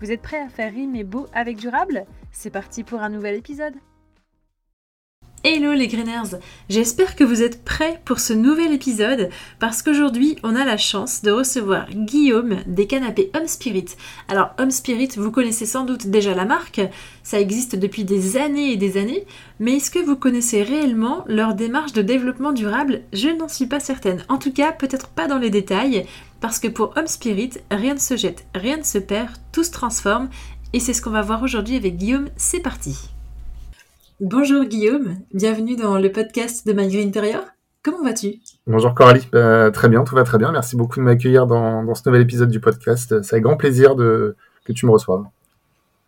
Vous êtes prêts à faire rimer beau avec durable? C'est parti pour un nouvel épisode Hello les Greeners J'espère que vous êtes prêts pour ce nouvel épisode parce qu'aujourd'hui on a la chance de recevoir Guillaume des canapés Home Spirit. Alors Home Spirit, vous connaissez sans doute déjà la marque, ça existe depuis des années et des années, mais est-ce que vous connaissez réellement leur démarche de développement durable? Je n'en suis pas certaine. En tout cas, peut-être pas dans les détails, parce que pour Home Spirit, rien ne se jette, rien ne se perd, tout se transforme, et c'est ce qu'on va voir aujourd'hui avec Guillaume. C'est parti Bonjour Guillaume, bienvenue dans le podcast de My Green Interior. Comment vas-tu? Bonjour Coralie, bah, très bien, tout va très bien. Merci beaucoup de m'accueillir dans, ce nouvel épisode du podcast. C'est avec grand plaisir de, que tu me reçoives.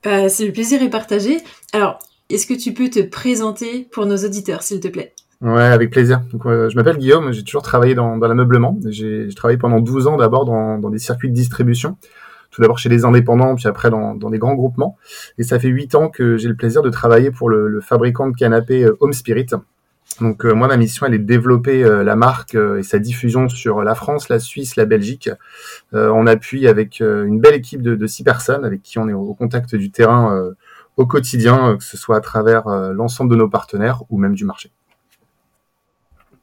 Bah, c'est le plaisir est partagé. Alors, est-ce que tu peux te présenter pour nos auditeurs, s'il te plaît? Ouais, avec plaisir. Euh, je m'appelle Guillaume, j'ai toujours travaillé dans, l'ameublement. J'ai travaillé pendant 12 ans d'abord dans, dans des circuits de distribution tout d'abord chez les indépendants, puis après dans, dans des grands groupements. Et ça fait huit ans que j'ai le plaisir de travailler pour le, fabricant de canapés euh, Home Spirit. Donc euh, moi, ma mission, elle est de développer euh, la marque et sa diffusion sur la France, la Suisse, la Belgique. on appuie avec une belle équipe de, de, six personnes avec qui on est au contact du terrain au quotidien, que ce soit à travers l'ensemble de nos partenaires ou même du marché.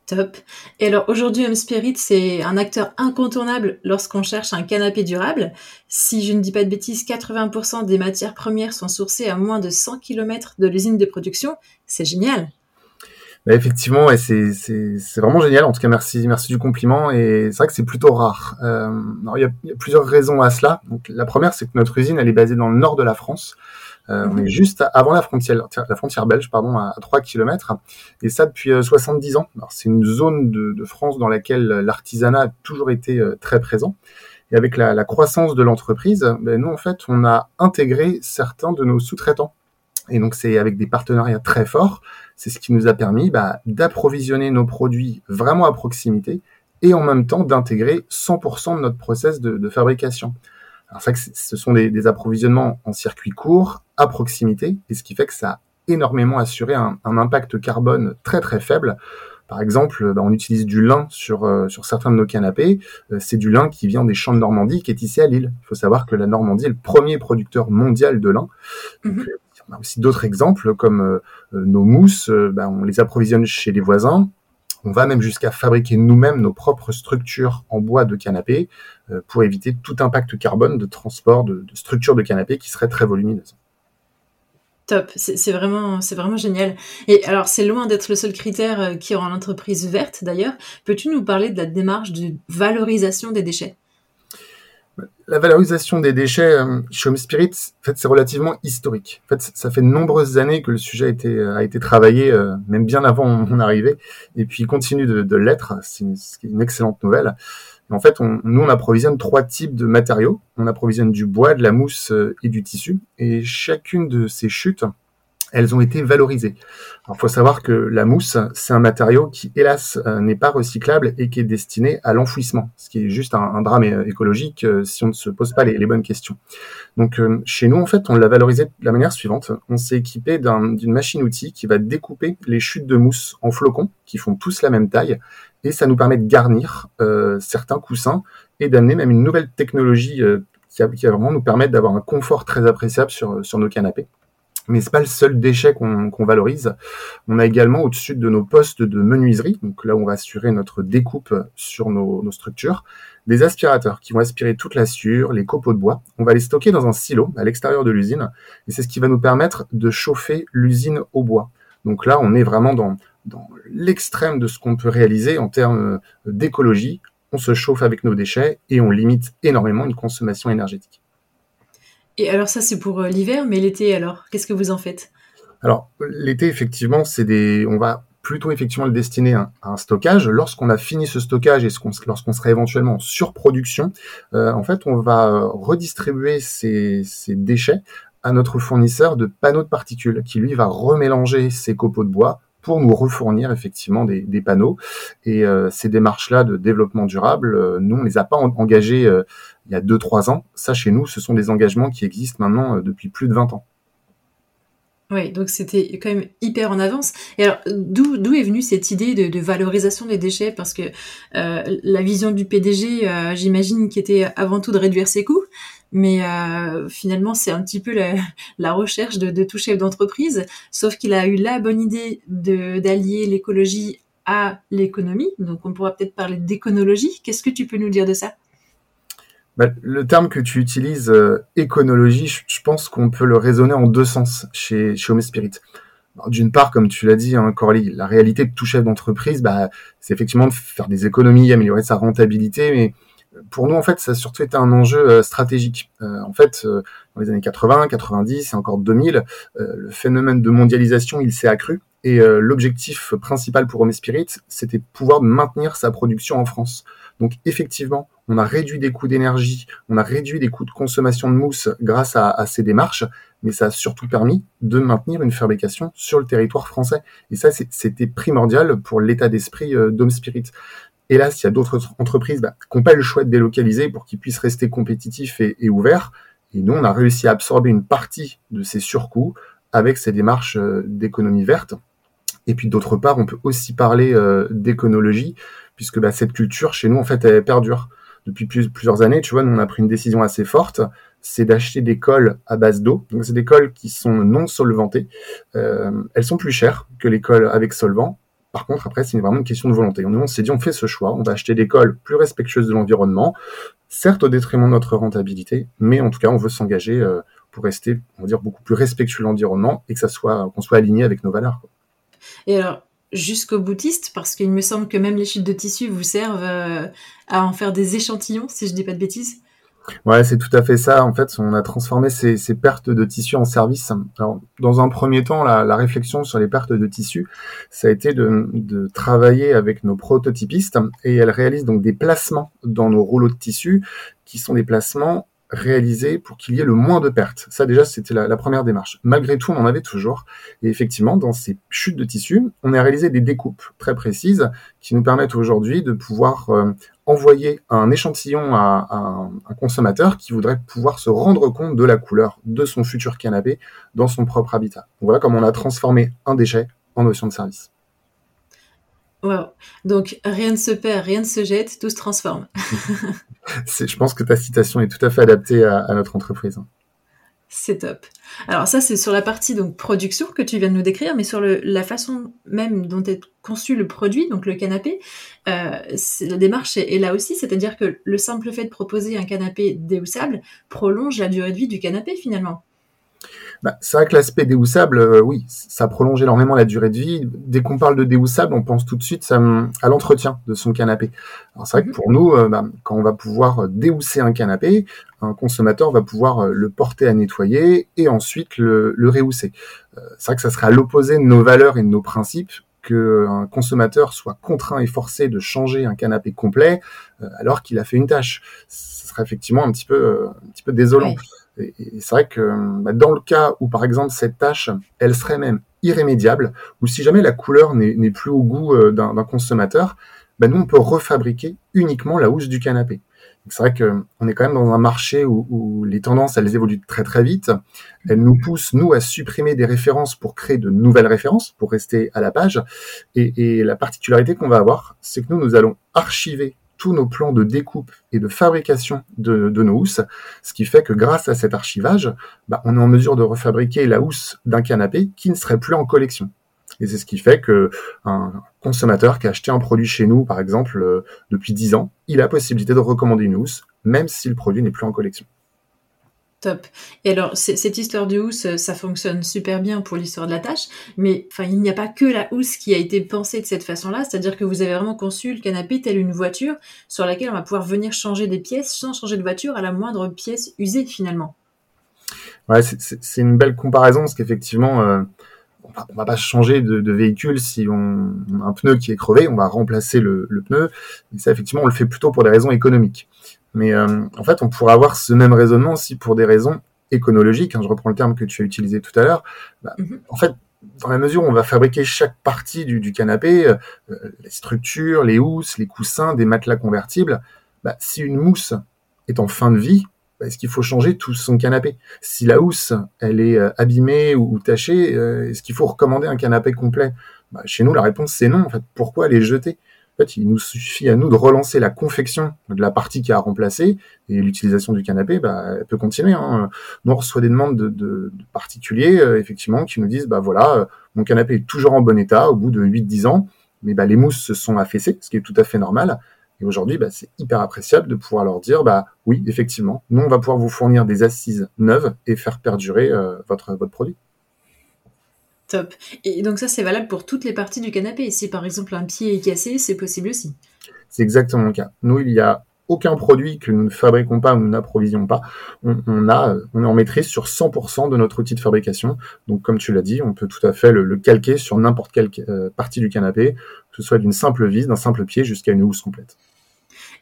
Top. Et alors aujourd'hui, Home Spirit, c'est un acteur incontournable lorsqu'on cherche un canapé durable. Si je ne dis pas de bêtises, 80% des matières premières sont sourcées à moins de 100 km de l'usine de production. C'est génial. Effectivement, c'est, vraiment génial. En tout cas, merci, merci du compliment. Et c'est vrai que c'est plutôt rare. Euh, il, y a, il, y a, plusieurs raisons à cela. Donc, la première, c'est que notre usine, elle est basée dans le nord de la France. Euh, on est juste avant la frontière, la frontière belge, pardon, à 3 km, et ça depuis 70 euh, ans. C'est une zone de, France dans laquelle l'artisanat a toujours été euh, très présent. Et avec la, croissance de l'entreprise, ben, nous en fait, on a intégré certains de nos sous-traitants. Et donc c'est avec des partenariats très forts. C'est ce qui nous a permis bah, d'approvisionner nos produits vraiment à proximité et en même temps d'intégrer 100% de notre process de fabrication. Alors que ce sont des, approvisionnements en circuit court, à proximité, et ce qui fait que ça a énormément assuré un, impact carbone très très faible. Par exemple, bah, on utilise du lin sur, euh, sur certains de nos canapés. Euh, c'est du lin qui vient des champs de Normandie, qui est ici à Lille. Il faut savoir que la Normandie est le premier producteur mondial de lin. Mhm. Euh, on a aussi d'autres exemples comme nos mousses. Bah, on les approvisionne chez les voisins. On va même jusqu'à fabriquer nous-mêmes nos propres structures en bois de canapé euh, pour éviter tout impact carbone de transport de, structures de canapé qui seraient très volumineuses. Top, c'est vraiment, c'est vraiment génial. Et alors, c'est loin d'être le seul critère euh, qui rend l'entreprise verte d'ailleurs. Peux-tu nous parler de la démarche de valorisation des déchets? La valorisation des déchets euh, chez Home Spirit, en fait, c'est relativement historique. En fait, ça fait de nombreuses années que le sujet a été, a été travaillé, euh, même bien avant mon arrivée, et puis il continue de, de l'être. C'est une, une, excellente nouvelle. En fait, on, nous, on approvisionne trois types de matériaux. On approvisionne du bois, de la mousse euh, et du tissu. Et chacune de ces chutes elles ont été valorisées. Il faut savoir que la mousse, c'est un matériau qui, hélas, euh, n'est pas recyclable et qui est destiné à l'enfouissement, ce qui est juste un, drame écologique euh, si on ne se pose pas les, bonnes questions. Donc, euh, chez nous, en fait, on l'a valorisé de la manière suivante. On s'est équipé d'une machine-outil qui va découper les chutes de mousse en flocons, qui font tous la même taille, et ça nous permet de garnir certains coussins et d'amener même une nouvelle technologie qui, va vraiment nous permettre d'avoir un confort très appréciable sur nos canapés. Mais c'est pas le seul déchet qu'on valorise. On a également au-dessus de nos postes de menuiserie, donc là où on va assurer notre découpe sur nos, structures, des aspirateurs qui vont aspirer toute la sueur, les copeaux de bois. On va les stocker dans un silo à l'extérieur de l'usine et c'est ce qui va nous permettre de chauffer l'usine au bois. Donc là, on est vraiment dans, dans l'extrême de ce qu'on peut réaliser en termes d'écologie. On se chauffe avec nos déchets et on limite énormément une consommation énergétique. Et alors ça, c'est pour euh, l'hiver, mais l'été alors, qu'est-ce que vous en faites? Alors l'été, effectivement, c'est des, on va plutôt effectivement le destiner à, un stockage. Lorsqu'on a fini ce stockage et lorsqu'on sera éventuellement en surproduction, euh, en fait, on va redistribuer ces, ces déchets à notre fournisseur de panneaux de particules, qui lui va remélanger ces copeaux de bois pour nous refournir effectivement des, panneaux. Et euh, ces démarches-là de développement durable, euh, nous, on les a pas engagées euh, il y a 2-3 ans. Ça, chez nous, ce sont des engagements qui existent maintenant depuis plus de 20 ans. Oui, donc c'était quand même hyper en avance. Et alors, d'où, est venue cette idée de, valorisation des déchets? Parce que la vision du PDG, j'imagine, qui était avant tout de réduire ses coûts, mais euh, finalement, c'est un petit peu la, recherche de, de, tout chef d'entreprise, sauf qu'il a eu la bonne idée de, d'allier l'écologie à l'économie. Donc, on pourra peut-être parler d'éconologie. Qu'est-ce que tu peux nous dire de ça? Bah, le terme que tu utilises, euh, éconologie, je, pense qu'on peut le raisonner en deux sens chez, chez Home Spirit. D'une part, comme tu l'as dit, hein, Coralie, la réalité de tout chef d'entreprise, bah, c'est effectivement de faire des économies, améliorer sa rentabilité, mais pour nous, en fait, ça a surtout été un enjeu euh, stratégique. Euh, en fait, dans les années 80, 90 et encore 2000, le phénomène de mondialisation, il s'est accru. Et l'objectif principal pour Home Spirit, c'était pouvoir maintenir sa production en France. Donc effectivement, on a réduit des coûts d'énergie, on a réduit des coûts de consommation de mousse grâce à, ces démarches, mais ça a surtout permis de maintenir une fabrication sur le territoire français. Et ça, c'était primordial pour l'état d'esprit euh, d'Home Spirit. Hélas, il y a d'autres entreprises bah, qui n'ont pas le choix de délocaliser pour qu'ils puissent rester compétitifs et, ouverts. Et nous, on a réussi à absorber une partie de ces surcoûts avec ces démarches euh, d'économie verte. Et puis d'autre part, on peut aussi parler euh, puisque bah, cette culture chez nous, en fait, elle perdure depuis plusieurs années, tu vois, nous on a pris une décision assez forte, c'est d'acheter des cols à base d'eau. Donc c'est des cols qui sont non solvantées. Euh, elles sont plus chères que les cols avec solvant. Par contre, après, c'est vraiment une question de volonté. On s'est dit, on fait ce choix, on va acheter des cols plus respectueuses de l'environnement, certes au détriment de notre rentabilité, mais en tout cas, on veut s'engager euh, pour rester, on va dire, beaucoup plus respectueux de l'environnement et que ça soit, qu'on soit aligné avec nos valeurs. Et alors, jusqu'au boutiste parce qu'il me semble que même les chutes de tissu vous servent euh, à en faire des échantillons, si je dis pas de bêtises. Ouais, c'est tout à fait ça. En fait, on a transformé ces, pertes de tissu en service. Alors, dans un premier temps, la, la, réflexion sur les pertes de tissu, ça a été de, de, travailler avec nos prototypistes et elles réalisent donc des placements dans nos rouleaux de tissu qui sont des placements réaliser pour qu'il y ait le moins de pertes. Ça déjà, c'était la, première démarche. Malgré tout, on en avait toujours. Et effectivement, dans ces chutes de tissu, on a réalisé des découpes très précises qui nous permettent aujourd'hui de pouvoir euh, envoyer un échantillon à, un, consommateur qui voudrait pouvoir se rendre compte de la couleur de son futur canapé dans son propre habitat. Voilà comment on a transformé un déchet en notion de service. Wow. Donc rien ne se perd, rien ne se jette, tout se transforme. je pense que ta citation est tout à fait adaptée à, notre entreprise. C'est top. Alors ça, c'est sur la partie donc production que tu viens de nous décrire, mais sur le, la façon même dont est conçu le produit, donc le canapé, euh, la démarche est, là aussi, c'est-à-dire que le simple fait de proposer un canapé déhoussable prolonge la durée de vie du canapé finalement. Bah, c'est vrai que l'aspect déhoussable, euh, oui, ça prolonge énormément la durée de vie. Dès qu'on parle de déhoussable, on pense tout de suite à l'entretien de son canapé. Alors c'est vrai que pour nous, euh, bah, quand on va pouvoir déhousser un canapé, un consommateur va pouvoir euh, le porter à nettoyer et ensuite le, le rehausser. c'est vrai que ça serait à l'opposé de nos valeurs et de nos principes qu'un consommateur soit contraint et forcé de changer un canapé complet alors qu'il a fait une tâche. Ce serait effectivement un petit peu, un petit peu désolant. Et, c'est vrai que bah, dans le cas où, par exemple, cette tâche, elle serait même irrémédiable, ou si jamais la couleur n'est plus au goût euh, d'un consommateur, bah, nous, on peut refabriquer uniquement la housse du canapé. C'est vrai qu'on est quand même dans un marché où, les tendances, elles évoluent très très vite. Elles nous poussent, nous, à supprimer des références pour créer de nouvelles références, pour rester à la page. Et la particularité qu'on va avoir, c'est que nous, nous allons archiver tous nos plans de découpe et de fabrication de, nos housses, ce qui fait que grâce à cet archivage, bah, on est en mesure de refabriquer la housse d'un canapé qui ne serait plus en collection. Et c'est ce qui fait que un consommateur qui a acheté un produit chez nous, par exemple, euh, depuis 10 ans, il a la possibilité de recommander une housse, même si le produit n'est plus en collection. Top. Et alors, cette histoire de housse, euh, ça fonctionne super bien pour l'histoire de la tâche, mais enfin, il n'y a pas que la housse qui a été pensée de cette façon-là, c'est-à-dire que vous avez vraiment conçu le canapé tel une voiture sur laquelle on va pouvoir venir changer des pièces sans changer de voiture à la moindre pièce usée finalement. Ouais, c'est une belle comparaison parce qu'effectivement, euh, on va pas changer de, véhicule si on, a un pneu qui est crevé, on va remplacer le, pneu. Et ça, effectivement, on le fait plutôt pour des raisons économiques. Mais en fait, on pourrait avoir ce même raisonnement aussi pour des raisons éconologiques. Hein, je reprends le terme que tu as utilisé tout à l'heure. Bah, mm-hmm. En fait, dans la mesure où on va fabriquer chaque partie du, canapé, les structures, les housses, les coussins, des matelas convertibles, bah, si une mousse est en fin de vie, bah, est-ce qu'il faut changer tout son canapé? Si la housse, elle est euh, abîmée ou, tachée, euh, est-ce qu'il faut recommander un canapé complet? Bah, Chez nous, la réponse c'est non. En fait, pourquoi les jeter? En fait, il nous suffit à nous de relancer la confection de la partie qui a remplacé et l'utilisation du canapé, bah, elle peut continuer. Hein. Nous, on reçoit des demandes de, particuliers, euh, effectivement, qui nous disent, bah voilà, mon canapé est toujours en bon état au bout de 8-10 ans, mais bah, les mousses se sont affaissées, ce qui est tout à fait normal. Et aujourd'hui, bah, c'est hyper appréciable de pouvoir leur dire, bah oui, effectivement, nous on va pouvoir vous fournir des assises neuves et faire perdurer euh, votre votre produit. Top. Et donc ça, c'est valable pour toutes les parties du canapé. Si par exemple un pied est cassé, c'est possible aussi. C'est exactement le cas. Nous, il y a aucun produit que nous ne fabriquons pas ou nous n'approvisionnons pas. On, a, on est en maîtrise sur 100% de notre outil de fabrication. Donc, comme tu l'as dit, on peut tout à fait le, calquer sur n'importe quelle euh, partie du canapé, que ce soit d'une simple vis, d'un simple pied jusqu'à une housse complète.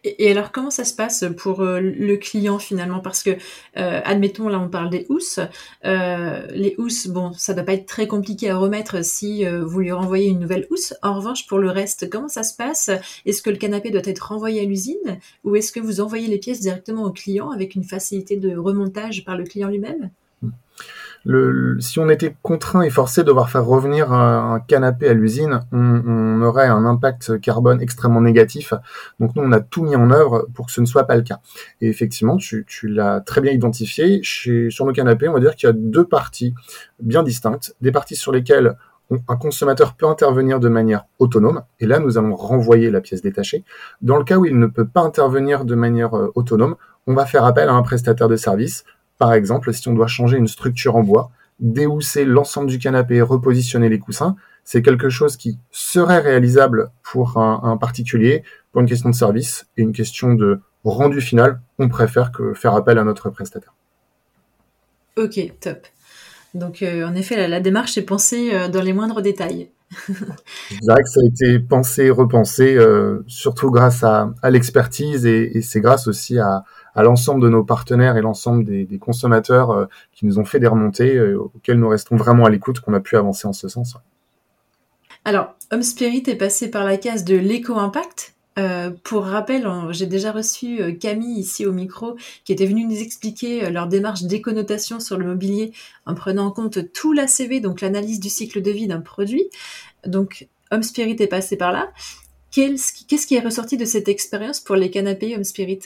Et, alors, comment ça se passe pour euh, le client finalement? Parce que, euh, admettons, là, on parle des housses. Euh, les housses, bon, ça ne doit pas être très compliqué à remettre si vous lui renvoyez une nouvelle housse. En revanche, pour le reste, comment ça se passe? Est-ce que le canapé doit être renvoyé à l'usine? Ou est-ce que vous envoyez les pièces directement au client avec une facilité de remontage par le client lui-même? Si on était contraint et forcé de devoir faire revenir un, canapé à l'usine, on, aurait un impact carbone extrêmement négatif. Donc nous, on a tout mis en œuvre pour que ce ne soit pas le cas. Et effectivement, tu, l'as très bien identifié. sur nos canapés, on va dire qu'il y a deux parties bien distinctes. Des parties sur lesquelles un consommateur peut intervenir de manière autonome, et là nous allons renvoyer la pièce détachée. Dans le cas où il ne peut pas intervenir de manière euh, autonome, on va faire appel à un prestataire de service par exemple, si on doit changer une structure en bois, déhousser l'ensemble du canapé, repositionner les coussins, c'est quelque chose qui serait réalisable pour un, particulier, pour une question de service et une question de rendu final, on préfère que faire appel à notre prestataire. Ok, top. Donc euh, en effet, la, démarche est pensée euh, dans les moindres détails. c'est vrai que ça a été pensé, repensé, euh, surtout grâce à, l'expertise et c'est grâce aussi à, à l'ensemble de nos partenaires et l'ensemble des, consommateurs euh, qui nous ont fait des remontées euh, auxquelles nous restons vraiment à l'écoute, qu'on a pu avancer en ce sens. Alors, Home Spirit est passé par la case de l'éco-impact. Euh, pour rappel, j'ai déjà reçu Camille ici au micro qui était venue nous expliquer leur démarche d'éconotation sur le mobilier en prenant en compte tout l'ACV, donc l'analyse du cycle de vie d'un produit. Donc, Home Spirit est passé par là. Qu'est-ce qui est ressorti de cette expérience pour les canapés Home Spirit?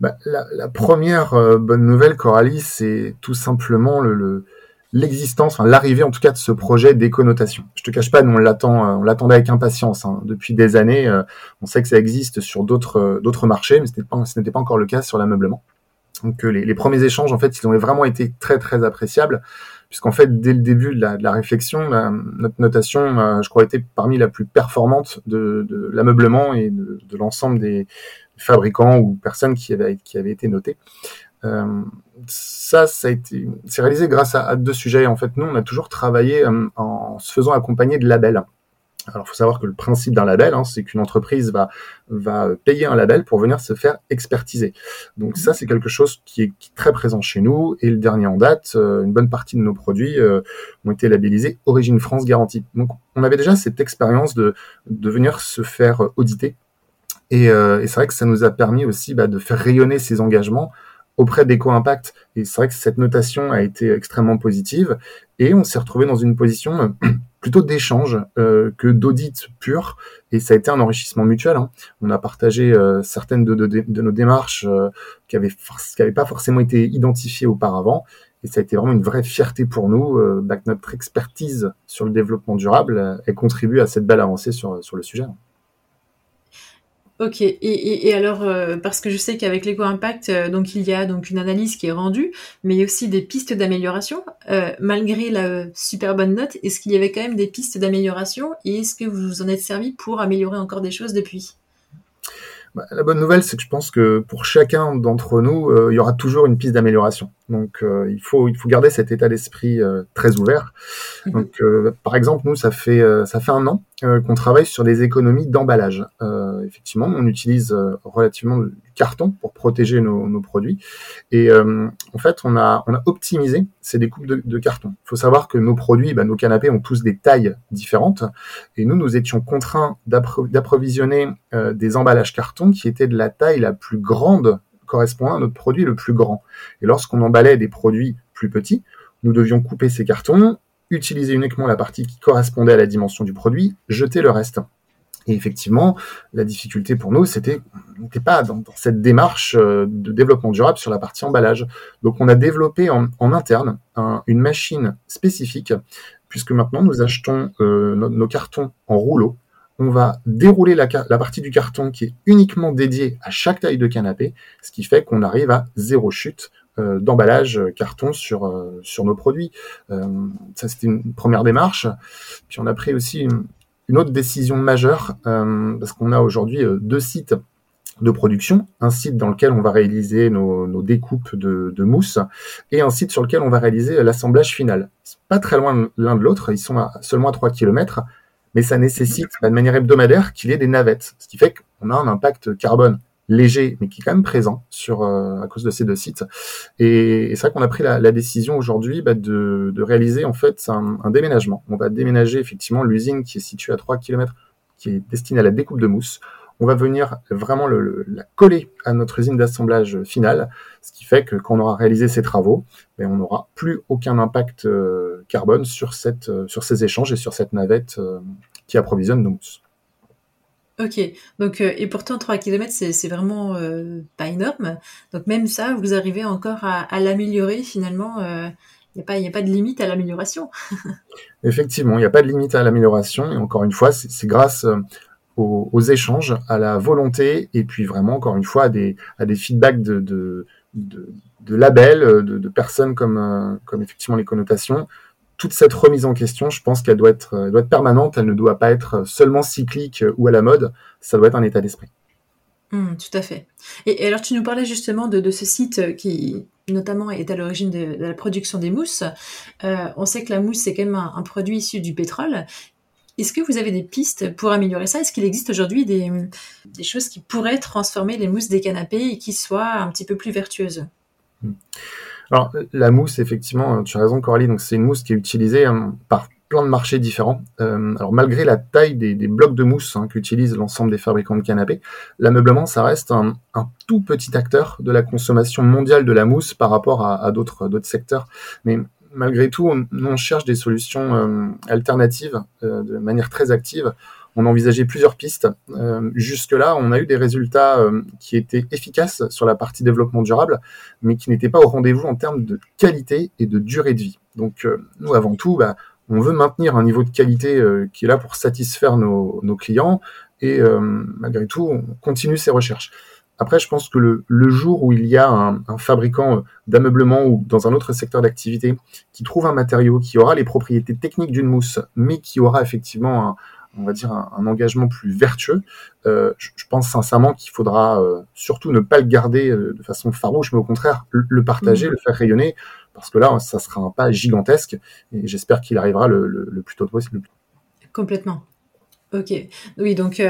Bah, la, première euh, bonne nouvelle, Coralie, c'est tout simplement le, l'existence, enfin, l'arrivée en tout cas de ce projet d'éconotation. Je te cache pas, nous on l'attend, euh, on l'attendait avec impatience hein. depuis des années. Euh, on sait que ça existe sur d'autres d'autres marchés, mais ce n'était pas, encore le cas sur l'ameublement. Donc les, les, premiers échanges, en fait, ils ont vraiment été très très appréciables, puisqu'en fait dès le début de la, de la réflexion, notre notation, je crois, était parmi la plus performante de, de l'ameublement et de, de l'ensemble des fabricants ou personnes qui avaient, été notés. Euh, ça, ça c'est réalisé grâce à, deux sujets. En fait, nous, on a toujours travaillé euh, en se faisant accompagner de labels. Alors, il faut savoir que le principe d'un label, hein, c'est qu'une entreprise va, payer un label pour venir se faire expertiser. Donc ça, c'est quelque chose qui est, très présent chez nous. Et le dernier en date, euh, une bonne partie de nos produits ont été labellisés Origine France Garantie. Donc, on avait déjà cette expérience de venir se faire auditer euh, et, c'est vrai que ça nous a permis aussi bah, de faire rayonner ces engagements auprès d'Eco-Impact. Et c'est vrai que cette notation a été extrêmement positive. Et on s'est retrouvé dans une position euh, plutôt d'échange euh, que d'audit pur. Et ça a été un enrichissement mutuel. Hein. On a partagé certaines de, nos démarches qui n'avaient pas forcément été identifiées auparavant. Et ça a été vraiment une vraie fierté pour nous bah, que notre expertise sur le développement durable ait contribué à cette belle avancée sur le sujet. Ok, et, alors, euh, parce que je sais qu'avec l'éco-impact, euh, donc il y a donc une analyse qui est rendue, mais il y a aussi des pistes d'amélioration. Euh, malgré la super bonne note, est-ce qu'il y avait quand même des pistes d'amélioration et est-ce que vous vous en êtes servi pour améliorer encore des choses depuis? Bah, La bonne nouvelle, c'est que je pense que pour chacun d'entre nous, il y aura toujours une piste d'amélioration. Donc il, faut, il faut garder cet état d'esprit très ouvert. Mhm. Donc par exemple, nous, ça fait, ça fait un an qu'on travaille sur des économies d'emballage. effectivement, on utilise relativement du carton pour protéger nos, nos produits. Et en fait, on a, on a optimisé ces découpes de, de carton. Il faut savoir que nos produits, bah, nos canapés ont tous des tailles différentes. Et nous, nous étions contraints d'approvisionner euh, des emballages carton qui étaient de la taille la plus grande correspondant à notre produit le plus grand. Et lorsqu'on emballait des produits plus petits, nous devions couper ces cartons, utiliser uniquement la partie qui correspondait à la dimension du produit, jeter le reste. Et effectivement, la difficulté pour nous, c'était n'était pas dans, cette démarche euh, de développement durable sur la partie emballage. Donc, on a développé en, interne une machine spécifique, puisque maintenant nous achetons euh, nos, cartons en rouleau. On va dérouler la, partie du carton qui est uniquement dédiée à chaque taille de canapé, ce qui fait qu'on arrive à zéro chute d'emballage carton sur sur nos produits. ça c'était une première démarche. Puis on a pris aussi une, autre décision majeure, euh, parce qu'on a aujourd'hui euh, deux sites de production, un site dans lequel on va réaliser nos, découpes de, mousse et un site sur lequel on va réaliser l'assemblage final. Pas très loin l'un de l'autre, ils sont à seulement à 3 km, mais ça nécessite de manière hebdomadaire qu'il y ait des navettes, ce qui fait qu'on a un impact carbone léger, mais qui est quand même présent sur euh, à cause de ces deux sites. Et, c'est vrai qu'on a pris la, décision aujourd'hui bah, de, réaliser en fait un, déménagement. On va déménager effectivement l'usine qui est située à 3 km, qui est destinée à la découpe de mousse. On va venir vraiment la coller à notre usine d'assemblage finale, ce qui fait que quand on aura réalisé ces travaux, ben, on n'aura plus aucun impact euh, carbone sur, cette, euh, sur ces échanges et sur cette navette qui approvisionne nos mousses. Ok, donc euh, et pourtant 3 km c'est vraiment euh, pas énorme. Donc même ça, vous arrivez encore à, l'améliorer finalement. Il euh, n'y a, a pas de limite à l'amélioration. Effectivement, il n'y a pas de limite à l'amélioration. Et encore une fois, c'est grâce aux, échanges, à la volonté et puis vraiment, encore une fois, à des, à des feedbacks de, de, de, labels, de, de, personnes comme, comme effectivement les connotations toute cette remise en question, je pense qu'elle doit être, doit être permanente, elle ne doit pas être seulement cyclique ou à la mode, ça doit être un état d'esprit. Mmh, tout à fait. Et, alors tu nous parlais justement de, ce site qui notamment est à l'origine de, la production des mousses. Euh, on sait que la mousse c'est quand même un, produit issu du pétrole. Est-ce que vous avez des pistes pour améliorer ça? Est-ce qu'il existe aujourd'hui des, des, choses qui pourraient transformer les mousses des canapés et qui soient un petit peu plus vertueuses? Mmh. Alors, la mousse, effectivement, tu as raison, Coralie. Donc, c'est une mousse qui est utilisée hein, par plein de marchés différents. Euh, alors, malgré la taille des, blocs de mousse hein, qu'utilisent l'ensemble des fabricants de canapés, l'ameublement, ça reste un, tout petit acteur de la consommation mondiale de la mousse par rapport à, d'autres secteurs. Mais malgré tout, on, cherche des solutions euh, alternatives euh, de manière très active on a envisagé plusieurs pistes. Euh, jusque-là, on a eu des résultats euh, qui étaient efficaces sur la partie développement durable, mais qui n'étaient pas au rendez-vous en termes de qualité et de durée de vie. Donc, euh, nous, avant tout, bah, on veut maintenir un niveau de qualité qui est là pour satisfaire nos, clients, et malgré tout, on continue ces recherches. Après, je pense que le, jour où il y a un, un fabricant d'ameublement ou dans un autre secteur d'activité qui trouve un matériau qui aura les propriétés techniques d'une mousse, mais qui aura effectivement un, on va dire, un, engagement plus vertueux, euh, je, pense sincèrement qu'il faudra euh, surtout ne pas le garder euh, de façon farouche, mais au contraire le, partager, mmh. le faire rayonner, parce que là, ça sera un pas gigantesque, et j'espère qu'il arrivera le, plus tôt possible. Complètement. Ok. Oui, donc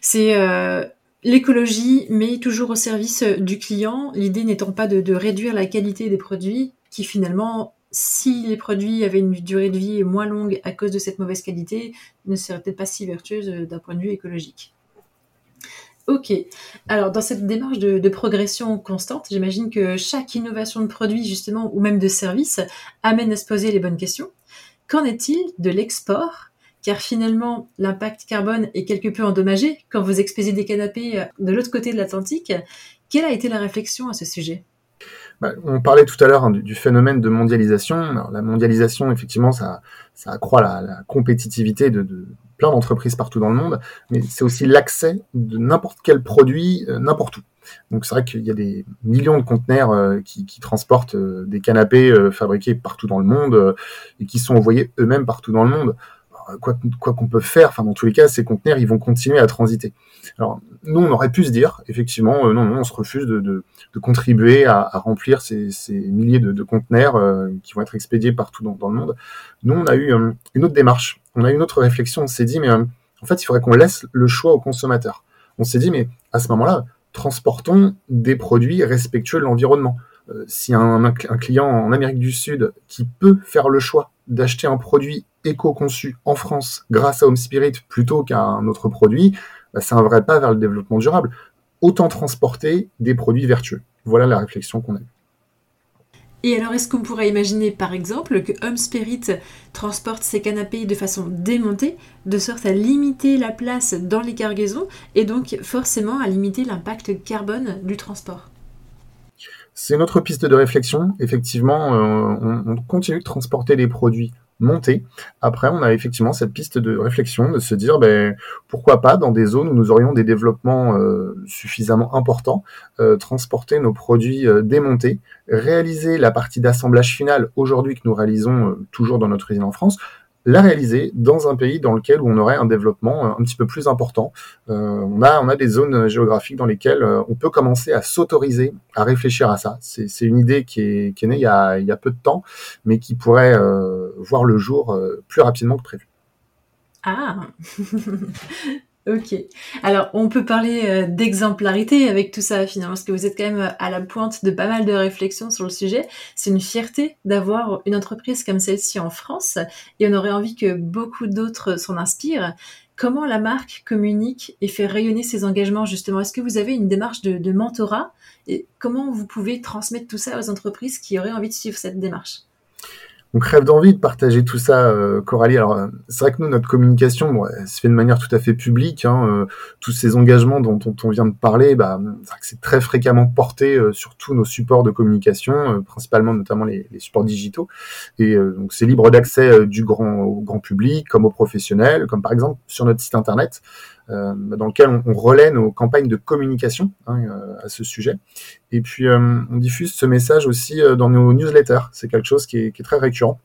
c'est l'écologie, mais toujours au service du client. L'idée n'étant pas de, réduire la qualité des produits, qui finalement si les produits avaient une durée de vie moins longue à cause de cette mauvaise qualité, ne seraient peut-être pas si vertueuses euh, d'un point de vue écologique. Ok. Alors, dans cette démarche de, progression constante, j'imagine que chaque innovation de produit, justement, ou même de service, amène à se poser les bonnes questions. Qu'en est-il de l'export? Car finalement, l'impact carbone est quelque peu endommagé quand vous expédiez des canapés euh, de l'autre côté de l'Atlantique. Quelle a été la réflexion à ce sujet? Bah, on parlait tout à l'heure hein, du, phénomène de mondialisation. la mondialisation, effectivement, ça, accroît la, compétitivité de, de plein d'entreprises partout dans le monde, mais c'est aussi l'accès de n'importe quel produit, euh, n'importe où. Donc c'est vrai qu'il y a des millions de conteneurs euh, qui, qui, transportent euh, des canapés fabriqués partout dans le monde et qui sont envoyés eux-mêmes partout dans le monde. Quoi quoi qu'on peut faire, enfin dans tous les cas, ces conteneurs ils vont continuer à transiter. Alors nous on aurait pu se dire effectivement non non on se refuse de, contribuer à, remplir ces, milliers de, conteneurs qui vont être expédiés partout dans, le monde. Nous on a eu une autre démarche, on a eu une autre réflexion, on s'est dit mais en fait il faudrait qu'on laisse le choix aux consommateurs. On s'est dit mais à ce moment-là transportons des produits respectueux de l'environnement. Euh, si un, client en Amérique du Sud qui peut faire le choix d'acheter un produit éco-conçu en France grâce à Home Spirit plutôt qu'à un autre produit, bah, c'est un vrai pas vers le développement durable. Autant transporter des produits vertueux. Voilà la réflexion qu'on a eue. Et alors, est-ce qu'on pourrait imaginer, par exemple, que Home Spirit transporte ses canapés de façon démontée, de sorte à limiter la place dans les cargaisons et donc forcément à limiter l'impact carbone du transport? C'est notre piste de réflexion. Effectivement, euh, on, on continue de transporter des produits monter. Après, on a effectivement cette piste de réflexion de se dire, ben, pourquoi pas dans des zones où nous aurions des développements euh, suffisamment importants, euh, transporter nos produits démontés, réaliser la partie d'assemblage final aujourd'hui que nous réalisons toujours dans notre usine en France, la réaliser dans un pays dans lequel on aurait un développement euh, un petit peu plus important. Euh, on, a, on a des zones géographiques dans lesquelles euh, on peut commencer à s'autoriser à réfléchir à ça. C'est une idée qui est, qui née il y, a, il y a peu de temps, mais qui pourrait voir le jour plus rapidement que prévu. Ah Ok. Alors, on peut parler euh, d'exemplarité avec tout ça, finalement, parce que vous êtes quand même à la pointe de pas mal de réflexions sur le sujet. C'est une fierté d'avoir une entreprise comme celle-ci en France, et on aurait envie que beaucoup d'autres s'en inspirent. Comment la marque communique et fait rayonner ses engagements, justement? Est-ce que vous avez une démarche de mentorat? Et comment vous pouvez transmettre tout ça aux entreprises qui auraient envie de suivre cette démarche? On crève d'envie de partager tout ça, euh, Coralie. Alors, euh, c'est vrai que nous, notre communication, bon, se fait de manière tout à fait publique. Hein, euh, tous ces engagements dont, on vient de parler, bah, c'est très fréquemment porté sur tous nos supports de communication, principalement notamment les, supports digitaux. Et donc, c'est libre d'accès du grand au grand public, comme aux professionnels, comme par exemple sur notre site internet. Euh, dans lequel on, on, relaie nos campagnes de communication hein, euh, à ce sujet. Et puis, euh, on diffuse ce message aussi dans nos newsletters. C'est quelque chose qui est, qui est très récurrent,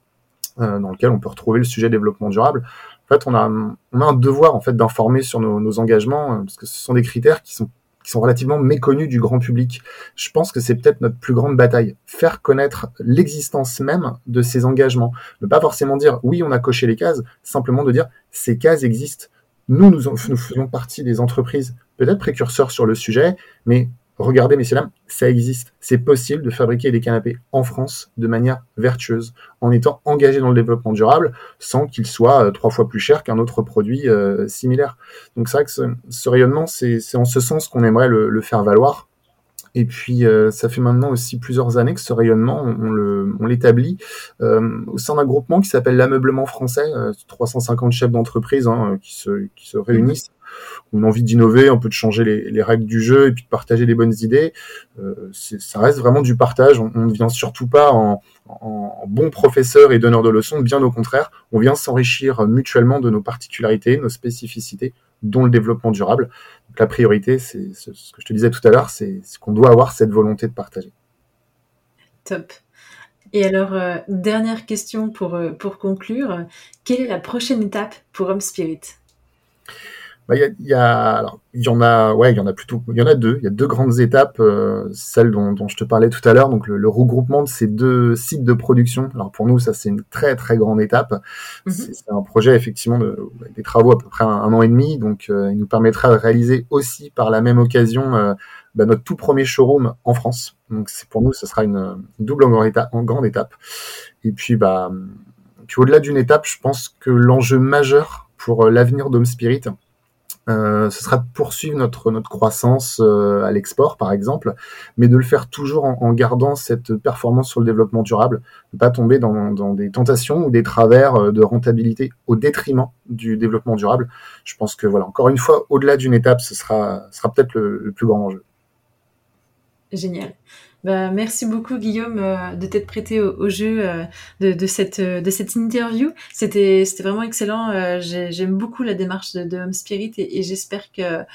dans lequel on peut retrouver le sujet développement durable. En fait, on a, on a un devoir en fait d'informer sur nos, nos engagements, parce que ce sont des critères qui sont qui sont relativement méconnus du grand public. Je pense que c'est peut-être notre plus grande bataille, faire connaître l'existence même de ces engagements. Ne pas forcément dire oui, on a coché les cases, simplement de dire ces cases existent. Nous, nous, faisons partie des entreprises peut-être précurseurs sur le sujet, mais regardez, messieurs, dames, ça existe. C'est possible de fabriquer des canapés en France de manière vertueuse, en étant engagé dans le développement durable, sans qu'il soit euh, trois fois plus cher qu'un autre produit euh, similaire. Donc c'est vrai que ce, rayonnement, c'est en ce sens qu'on aimerait le, faire valoir. Et puis, euh, ça fait maintenant aussi plusieurs années que ce rayonnement, on, on l'établit euh, au sein d'un groupement qui s'appelle l'ameublement français, euh, 350 chefs d'entreprise hein, qui, se, qui se réunissent. On a envie d'innover, un peu de changer les, les, règles du jeu et puis de partager les bonnes idées. Euh, ça reste vraiment du partage. On, ne vient surtout pas en, en, en, bon professeur et donneur de leçons, bien au contraire. On vient s'enrichir mutuellement de nos particularités, nos spécificités, dont le développement durable. La priorité, c'est ce que je te disais tout à l'heure, c'est qu'on doit avoir cette volonté de partager. Top. Et alors, euh, dernière question pour, euh, pour conclure. Quelle est la prochaine étape pour Home Spirit? Bah, y, a, y, a, alors, y en a, ouais, il y en a plutôt, il y en a deux. Il y a deux grandes étapes, euh, celle dont, dont, je te parlais tout à l'heure, donc le, le, regroupement de ces deux sites de production. Alors pour nous, ça c'est une très très grande étape. Mm -hmm. C'est un projet effectivement de des travaux à peu près un, un an et demi, donc euh, il nous permettra de réaliser aussi par la même occasion euh, bah, notre tout premier showroom en France. Donc c'est pour nous, ce sera une, une double en grande étape, en grande étape. Et puis bah, puis au-delà d'une étape, je pense que l'enjeu majeur pour l'avenir d'Home Spirit, euh, ce sera de poursuivre notre, notre croissance euh, à l'export, par exemple, mais de le faire toujours en, gardant cette performance sur le développement durable, ne pas tomber dans, dans, des tentations ou des travers euh, de rentabilité au détriment du développement durable. Je pense que, voilà, encore une fois, au-delà d'une étape, ce sera, sera peut-être le plus grand enjeu. Génial. Bah, merci beaucoup Guillaume euh, de t'être prêté au, au jeu euh, de, de, cette, de cette interview. C'était vraiment excellent. Euh, J'aime beaucoup la démarche de, de Home Spirit et, et j'espère qu'il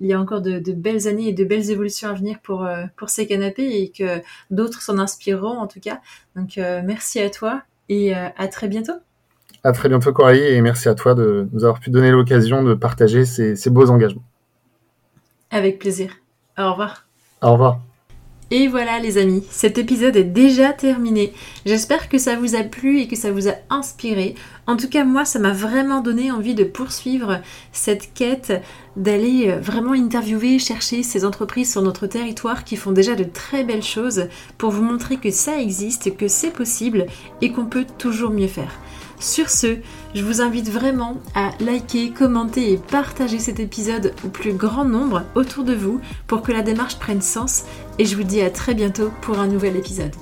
y a encore de, de, belles années et de belles évolutions à venir pour, euh, pour ces canapés et que d'autres s'en inspireront en tout cas. Donc merci à toi et à très bientôt. À très bientôt Coralie et merci à toi de nous avoir pu donner l'occasion de partager ces, ces beaux engagements. Avec plaisir. Au revoir. Au revoir. Et voilà les amis, cet épisode est déjà terminé. J'espère que ça vous a plu et que ça vous a inspiré. En tout cas, moi, ça m'a vraiment donné envie de poursuivre cette quête, d'aller euh, vraiment interviewer, chercher ces entreprises sur notre territoire qui font déjà de très belles choses pour vous montrer que ça existe, que c'est possible et qu'on peut toujours mieux faire. Sur ce, je vous invite vraiment à liker, commenter et partager cet épisode au plus grand nombre autour de vous pour que la démarche prenne sens et je vous dis à très bientôt pour un nouvel épisode.